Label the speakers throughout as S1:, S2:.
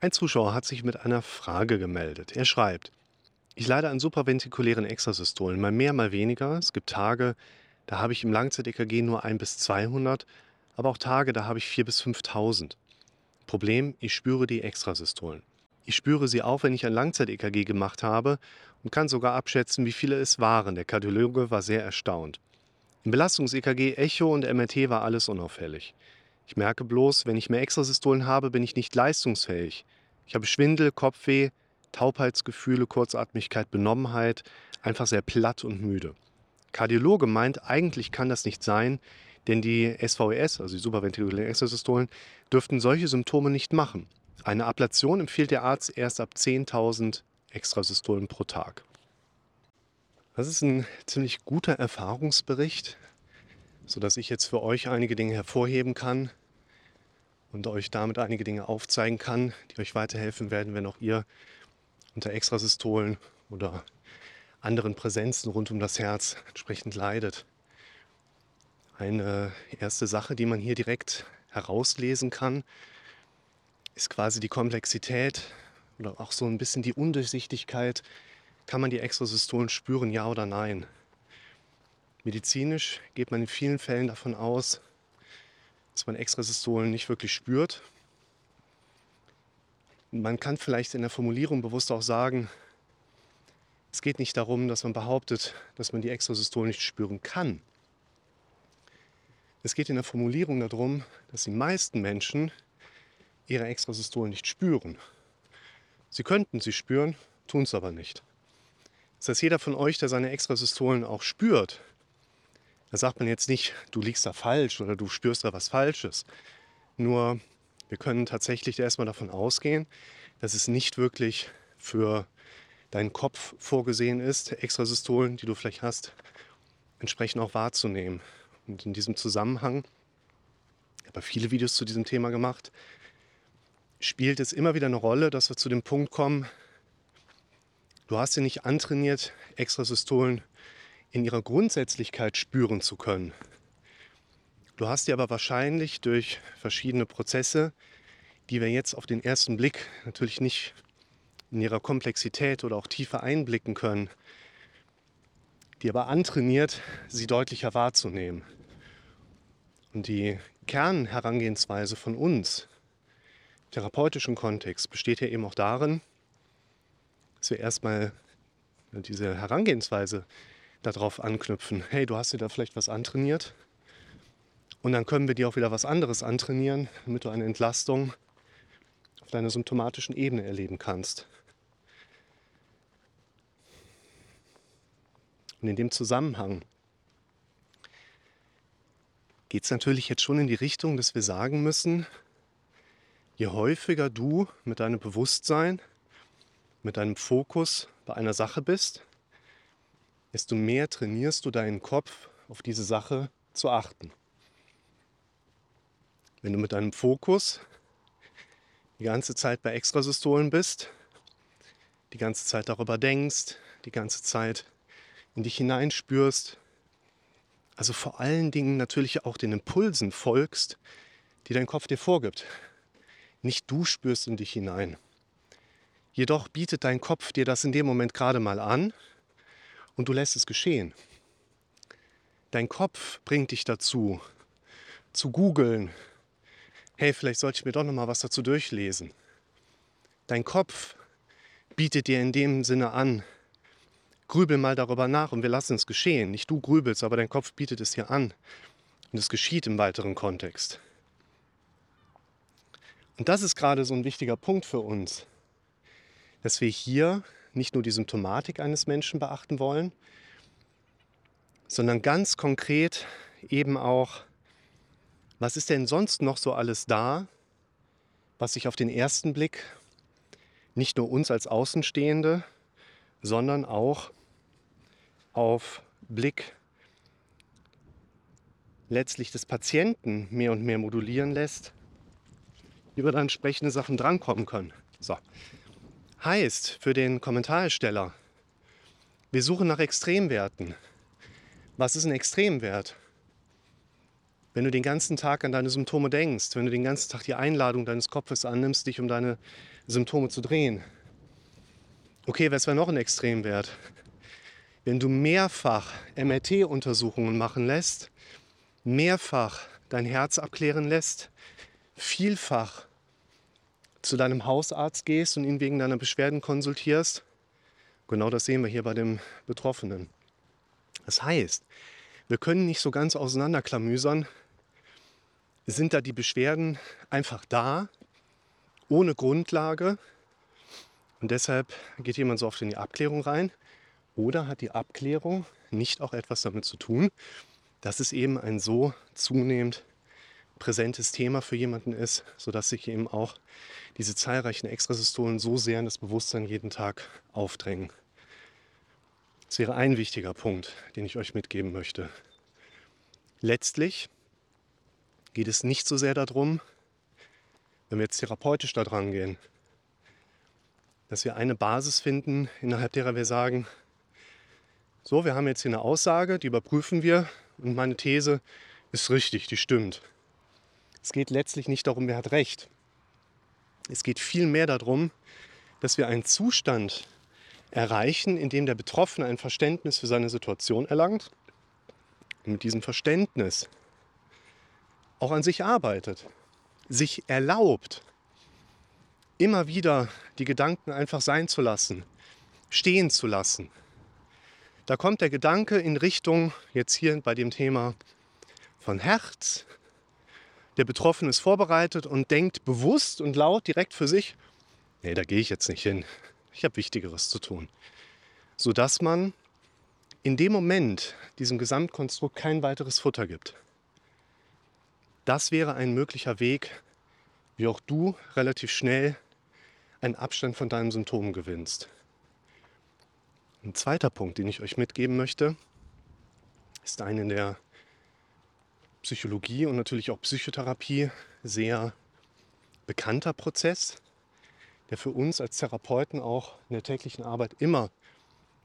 S1: Ein Zuschauer hat sich mit einer Frage gemeldet. Er schreibt, ich leide an supraventikulären Extrasystolen, mal mehr, mal weniger. Es gibt Tage, da habe ich im Langzeit-EKG nur 1 bis 200, aber auch Tage, da habe ich 4 bis 5000. Problem, ich spüre die Extrasystolen. Ich spüre sie auch, wenn ich ein Langzeit-EKG gemacht habe und kann sogar abschätzen, wie viele es waren. Der Kardiologe war sehr erstaunt. Im Belastungs-EKG, Echo und MRT war alles unauffällig. Ich merke bloß, wenn ich mehr Extrasystolen habe, bin ich nicht leistungsfähig. Ich habe Schwindel, Kopfweh, Taubheitsgefühle, Kurzatmigkeit, Benommenheit, einfach sehr platt und müde. Kardiologe meint, eigentlich kann das nicht sein, denn die SVES, also die supraventrikulären Extrasystolen, dürften solche Symptome nicht machen. Eine Ablation empfiehlt der Arzt erst ab 10.000 Extrasystolen pro Tag. Das ist ein ziemlich guter Erfahrungsbericht, sodass ich jetzt für euch einige Dinge hervorheben kann und euch damit einige Dinge aufzeigen kann, die euch weiterhelfen werden, wenn auch ihr unter Extrasystolen oder anderen Präsenzen rund um das Herz entsprechend leidet. Eine erste Sache, die man hier direkt herauslesen kann, ist quasi die Komplexität oder auch so ein bisschen die Undurchsichtigkeit. Kann man die Extrasystolen spüren, ja oder nein? Medizinisch geht man in vielen Fällen davon aus, dass man Extrasystolen nicht wirklich spürt. Man kann vielleicht in der Formulierung bewusst auch sagen, es geht nicht darum, dass man behauptet, dass man die Extrasystolen nicht spüren kann. Es geht in der Formulierung darum, dass die meisten Menschen ihre Extrasystolen nicht spüren. Sie könnten sie spüren, tun es aber nicht. Das heißt, jeder von euch, der seine Extrasystolen auch spürt, da sagt man jetzt nicht, du liegst da falsch oder du spürst da was Falsches. Nur wir können tatsächlich erstmal davon ausgehen, dass es nicht wirklich für deinen Kopf vorgesehen ist, Extrasystolen, die du vielleicht hast, entsprechend auch wahrzunehmen. Und in diesem Zusammenhang, ich habe viele Videos zu diesem Thema gemacht, spielt es immer wieder eine Rolle, dass wir zu dem Punkt kommen, du hast sie nicht antrainiert, Extrasystolen in ihrer Grundsätzlichkeit spüren zu können. Du hast sie aber wahrscheinlich durch verschiedene Prozesse, die wir jetzt auf den ersten Blick natürlich nicht in ihrer Komplexität oder auch Tiefe einblicken können, die aber antrainiert, sie deutlicher wahrzunehmen. Und die Kernherangehensweise von uns, im therapeutischen Kontext, besteht ja eben auch darin, dass wir erstmal diese Herangehensweise darauf anknüpfen, hey, du hast dir da vielleicht was antrainiert und dann können wir dir auch wieder was anderes antrainieren, damit du eine Entlastung auf deiner symptomatischen Ebene erleben kannst. Und in dem Zusammenhang geht es natürlich jetzt schon in die Richtung, dass wir sagen müssen, je häufiger du mit deinem Bewusstsein, mit deinem Fokus bei einer Sache bist, desto mehr trainierst du deinen Kopf auf diese Sache zu achten. Wenn du mit deinem Fokus die ganze Zeit bei Extrasystolen bist, die ganze Zeit darüber denkst, die ganze Zeit in dich hineinspürst, also vor allen Dingen natürlich auch den Impulsen folgst, die dein Kopf dir vorgibt. Nicht du spürst in dich hinein. Jedoch bietet dein Kopf dir das in dem Moment gerade mal an und du lässt es geschehen. Dein Kopf bringt dich dazu, zu googeln. Hey, vielleicht sollte ich mir doch noch mal was dazu durchlesen. Dein Kopf bietet dir in dem Sinne an, grübel mal darüber nach und wir lassen es geschehen. Nicht du grübelst, aber dein Kopf bietet es dir an. Und es geschieht im weiteren Kontext. Und das ist gerade so ein wichtiger Punkt für uns, dass wir hier nicht nur die Symptomatik eines Menschen beachten wollen, sondern ganz konkret eben auch, was ist denn sonst noch so alles da, was sich auf den ersten Blick nicht nur uns als Außenstehende, sondern auch auf Blick letztlich des Patienten mehr und mehr modulieren lässt, wie wir da entsprechende Sachen drankommen können. So, Heißt für den Kommentarsteller, wir suchen nach Extremwerten. Was ist ein Extremwert? wenn du den ganzen Tag an deine Symptome denkst, wenn du den ganzen Tag die Einladung deines Kopfes annimmst, dich um deine Symptome zu drehen. Okay, was wäre noch ein Extremwert? Wenn du mehrfach MRT-Untersuchungen machen lässt, mehrfach dein Herz abklären lässt, vielfach zu deinem Hausarzt gehst und ihn wegen deiner Beschwerden konsultierst, genau das sehen wir hier bei dem Betroffenen. Das heißt, wir können nicht so ganz auseinanderklamüsern, sind da die Beschwerden einfach da, ohne Grundlage und deshalb geht jemand so oft in die Abklärung rein oder hat die Abklärung nicht auch etwas damit zu tun, dass es eben ein so zunehmend präsentes Thema für jemanden ist, sodass sich eben auch diese zahlreichen Extrasystolen so sehr in das Bewusstsein jeden Tag aufdrängen. Das wäre ein wichtiger Punkt, den ich euch mitgeben möchte. Letztlich geht es nicht so sehr darum, wenn wir jetzt therapeutisch da dran gehen, dass wir eine Basis finden, innerhalb derer wir sagen, so, wir haben jetzt hier eine Aussage, die überprüfen wir und meine These ist richtig, die stimmt. Es geht letztlich nicht darum, wer hat recht. Es geht vielmehr darum, dass wir einen Zustand erreichen, in dem der Betroffene ein Verständnis für seine Situation erlangt und mit diesem Verständnis auch an sich arbeitet, sich erlaubt, immer wieder die Gedanken einfach sein zu lassen, stehen zu lassen. Da kommt der Gedanke in Richtung, jetzt hier bei dem Thema von Herz, der Betroffene ist vorbereitet und denkt bewusst und laut direkt für sich, nee, da gehe ich jetzt nicht hin. Ich habe Wichtigeres zu tun. Sodass man in dem Moment diesem Gesamtkonstrukt kein weiteres Futter gibt. Das wäre ein möglicher Weg, wie auch du relativ schnell einen Abstand von deinen Symptomen gewinnst. Ein zweiter Punkt, den ich euch mitgeben möchte, ist ein in der Psychologie und natürlich auch Psychotherapie sehr bekannter Prozess, der für uns als Therapeuten auch in der täglichen Arbeit immer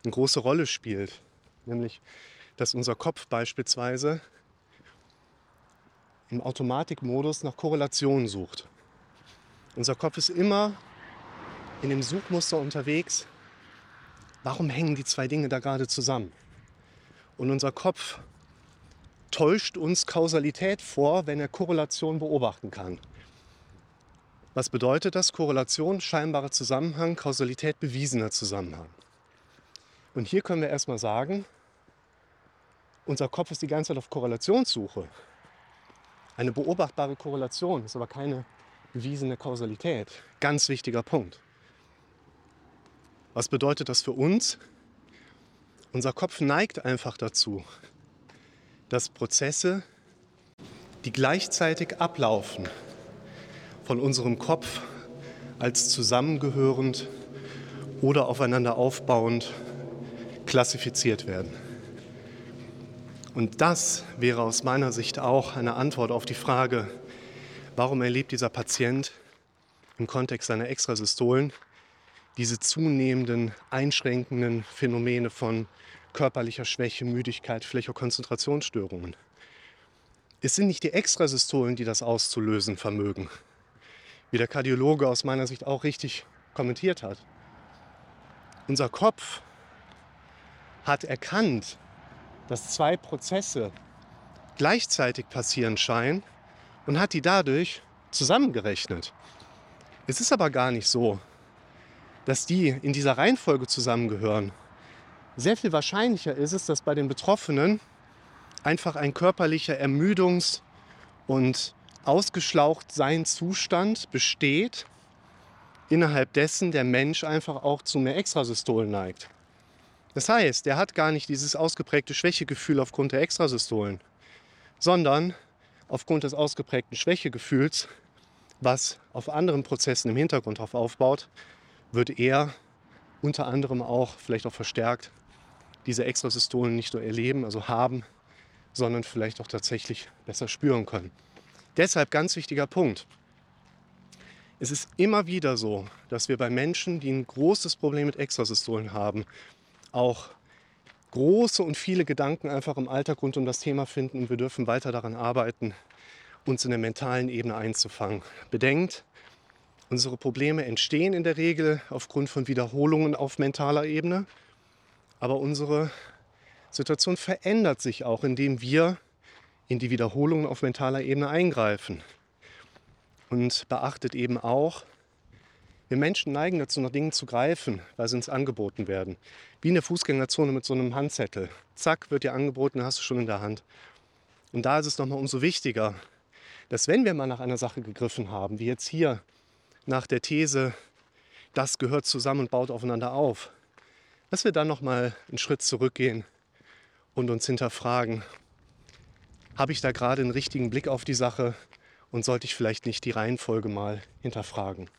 S1: eine große Rolle spielt. Nämlich, dass unser Kopf beispielsweise im Automatikmodus nach Korrelationen sucht. Unser Kopf ist immer in dem Suchmuster unterwegs, warum hängen die zwei Dinge da gerade zusammen? Und unser Kopf täuscht uns Kausalität vor, wenn er Korrelation beobachten kann. Was bedeutet das? Korrelation, scheinbarer Zusammenhang, Kausalität, bewiesener Zusammenhang. Und hier können wir erstmal sagen, unser Kopf ist die ganze Zeit auf Korrelationssuche. Eine beobachtbare Korrelation ist aber keine bewiesene Kausalität. Ganz wichtiger Punkt. Was bedeutet das für uns? Unser Kopf neigt einfach dazu, dass Prozesse, die gleichzeitig ablaufen, von unserem Kopf als zusammengehörend oder aufeinander aufbauend klassifiziert werden. Und das wäre aus meiner Sicht auch eine Antwort auf die Frage, warum erlebt dieser Patient im Kontext seiner Extrasystolen diese zunehmenden einschränkenden Phänomene von körperlicher Schwäche, Müdigkeit, vielleicht auch Konzentrationsstörungen. Es sind nicht die Extrasystolen, die das auszulösen vermögen, wie der Kardiologe aus meiner Sicht auch richtig kommentiert hat. Unser Kopf hat erkannt, dass zwei Prozesse gleichzeitig passieren scheinen und hat die dadurch zusammengerechnet. Es ist aber gar nicht so, dass die in dieser Reihenfolge zusammengehören. Sehr viel wahrscheinlicher ist es, dass bei den Betroffenen einfach ein körperlicher Ermüdungs- und Ausgeschlauchtsein-Zustand besteht, innerhalb dessen der Mensch einfach auch zu mehr Extrasystolen neigt. Das heißt, er hat gar nicht dieses ausgeprägte Schwächegefühl aufgrund der Extrasystolen, sondern aufgrund des ausgeprägten Schwächegefühls, was auf anderen Prozessen im Hintergrund aufbaut, wird er unter anderem auch, vielleicht auch verstärkt, diese Extrasystolen nicht nur erleben, also haben, sondern vielleicht auch tatsächlich besser spüren können. Deshalb ganz wichtiger Punkt. Es ist immer wieder so, dass wir bei Menschen, die ein großes Problem mit Extrasystolen haben, auch große und viele Gedanken einfach im Alltag rund um das Thema finden und wir dürfen weiter daran arbeiten, uns in der mentalen Ebene einzufangen. Bedenkt, unsere Probleme entstehen in der Regel aufgrund von Wiederholungen auf mentaler Ebene, aber unsere Situation verändert sich auch, indem wir in die Wiederholungen auf mentaler Ebene eingreifen. Und beachtet eben auch, wir Menschen neigen dazu, nach Dingen zu greifen, weil sie uns angeboten werden. Wie in der Fußgängerzone mit so einem Handzettel. Zack, wird dir angeboten, hast du schon in der Hand. Und da ist es nochmal umso wichtiger, dass wenn wir mal nach einer Sache gegriffen haben, wie jetzt hier nach der These, das gehört zusammen und baut aufeinander auf, dass wir dann nochmal einen Schritt zurückgehen und uns hinterfragen, habe ich da gerade einen richtigen Blick auf die Sache und sollte ich vielleicht nicht die Reihenfolge mal hinterfragen.